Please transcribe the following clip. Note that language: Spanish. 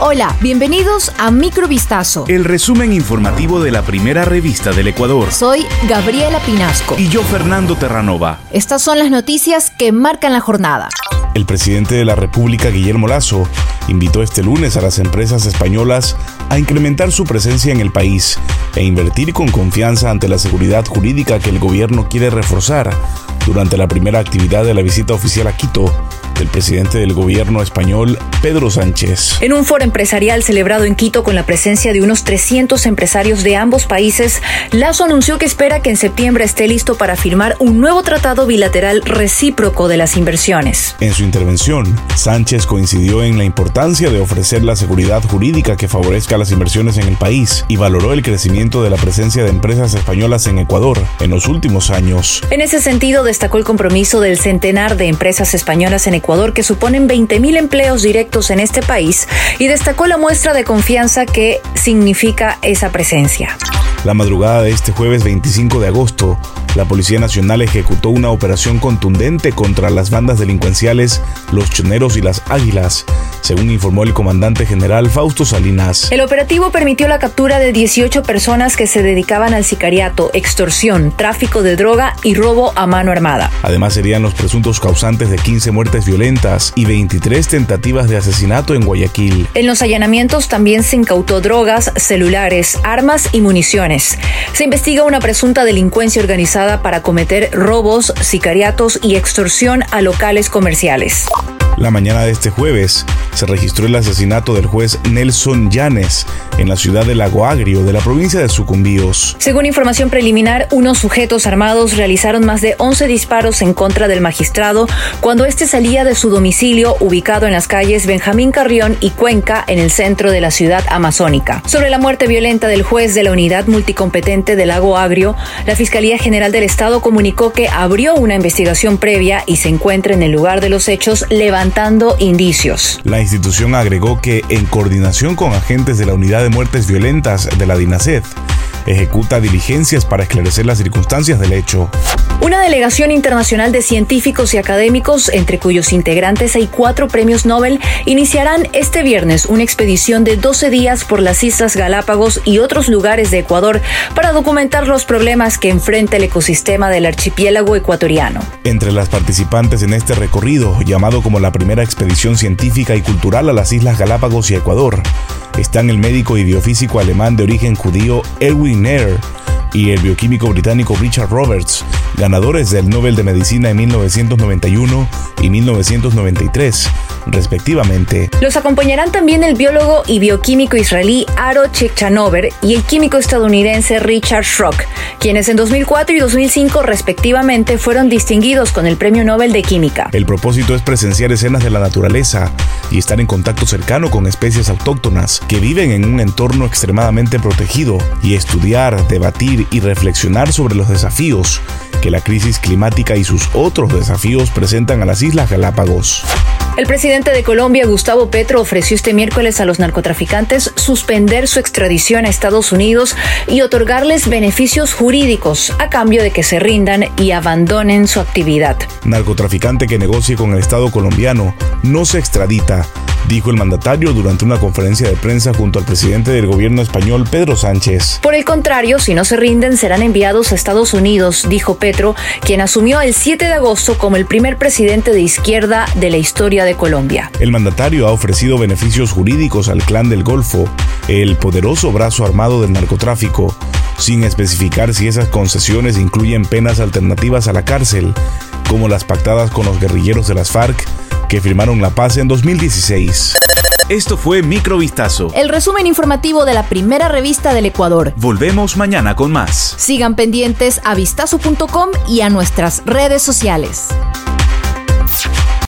Hola, bienvenidos a Microvistazo. El resumen informativo de la primera revista del Ecuador. Soy Gabriela Pinasco. Y yo, Fernando Terranova. Estas son las noticias que marcan la jornada. El presidente de la República, Guillermo Lazo, invitó este lunes a las empresas españolas a incrementar su presencia en el país e invertir con confianza ante la seguridad jurídica que el gobierno quiere reforzar durante la primera actividad de la visita oficial a Quito del presidente del gobierno español, Pedro Sánchez. En un foro empresarial celebrado en Quito con la presencia de unos 300 empresarios de ambos países, Lazo anunció que espera que en septiembre esté listo para firmar un nuevo tratado bilateral recíproco de las inversiones. En su intervención, Sánchez coincidió en la importancia de ofrecer la seguridad jurídica que favorezca las inversiones en el país y valoró el crecimiento de la presencia de empresas españolas en Ecuador en los últimos años. En ese sentido, destacó el compromiso del centenar de empresas españolas en Ecuador que suponen 20.000 empleos directos en este país y destacó la muestra de confianza que significa esa presencia. La madrugada de este jueves 25 de agosto, la Policía Nacional ejecutó una operación contundente contra las bandas delincuenciales Los Choneros y las Águilas, según informó el comandante general Fausto Salinas. El operativo permitió la captura de 18 personas que se dedicaban al sicariato, extorsión, tráfico de droga y robo a mano armada. Además serían los presuntos causantes de 15 muertes violentas y 23 tentativas de asesinato en Guayaquil. En los allanamientos también se incautó drogas, celulares, armas y municiones. Se investiga una presunta delincuencia organizada para cometer robos, sicariatos y extorsión a locales comerciales. La mañana de este jueves se registró el asesinato del juez Nelson Llanes en la ciudad de Lago Agrio, de la provincia de Sucumbíos. Según información preliminar, unos sujetos armados realizaron más de 11 disparos en contra del magistrado cuando éste salía de su domicilio ubicado en las calles Benjamín Carrión y Cuenca, en el centro de la ciudad amazónica. Sobre la muerte violenta del juez de la unidad multicompetente del Lago Agrio, la Fiscalía General del Estado comunicó que abrió una investigación previa y se encuentra en el lugar de los hechos indicios. La institución agregó que, en coordinación con agentes de la Unidad de Muertes Violentas de la DINASED, ejecuta diligencias para esclarecer las circunstancias del hecho. Una delegación internacional de científicos y académicos, entre cuyos integrantes hay cuatro premios Nobel, iniciarán este viernes una expedición de 12 días por las Islas Galápagos y otros lugares de Ecuador para documentar los problemas que enfrenta el ecosistema del archipiélago ecuatoriano. Entre las participantes en este recorrido, llamado como la primera expedición científica y cultural a las Islas Galápagos y Ecuador, están el médico y biofísico alemán de origen judío Erwin Nair y el bioquímico británico Richard Roberts, ganadores del Nobel de Medicina en 1991 y 1993, respectivamente. Los acompañarán también el biólogo y bioquímico israelí Aro Chekchanover y el químico estadounidense Richard Schrock, quienes en 2004 y 2005 respectivamente fueron distinguidos con el Premio Nobel de Química. El propósito es presenciar escenas de la naturaleza y estar en contacto cercano con especies autóctonas que viven en un entorno extremadamente protegido y estudiar, debatir y reflexionar sobre los desafíos que la crisis climática y sus otros desafíos presentan a las Islas Galápagos. El presidente de Colombia, Gustavo Petro, ofreció este miércoles a los narcotraficantes suspender su extradición a Estados Unidos y otorgarles beneficios jurídicos a cambio de que se rindan y abandonen su actividad. Narcotraficante que negocie con el Estado colombiano no se extradita dijo el mandatario durante una conferencia de prensa junto al presidente del gobierno español, Pedro Sánchez. Por el contrario, si no se rinden, serán enviados a Estados Unidos, dijo Petro, quien asumió el 7 de agosto como el primer presidente de izquierda de la historia de Colombia. El mandatario ha ofrecido beneficios jurídicos al clan del Golfo, el poderoso brazo armado del narcotráfico, sin especificar si esas concesiones incluyen penas alternativas a la cárcel, como las pactadas con los guerrilleros de las FARC que firmaron la paz en 2016. Esto fue Microvistazo. El resumen informativo de la primera revista del Ecuador. Volvemos mañana con más. Sigan pendientes a vistazo.com y a nuestras redes sociales.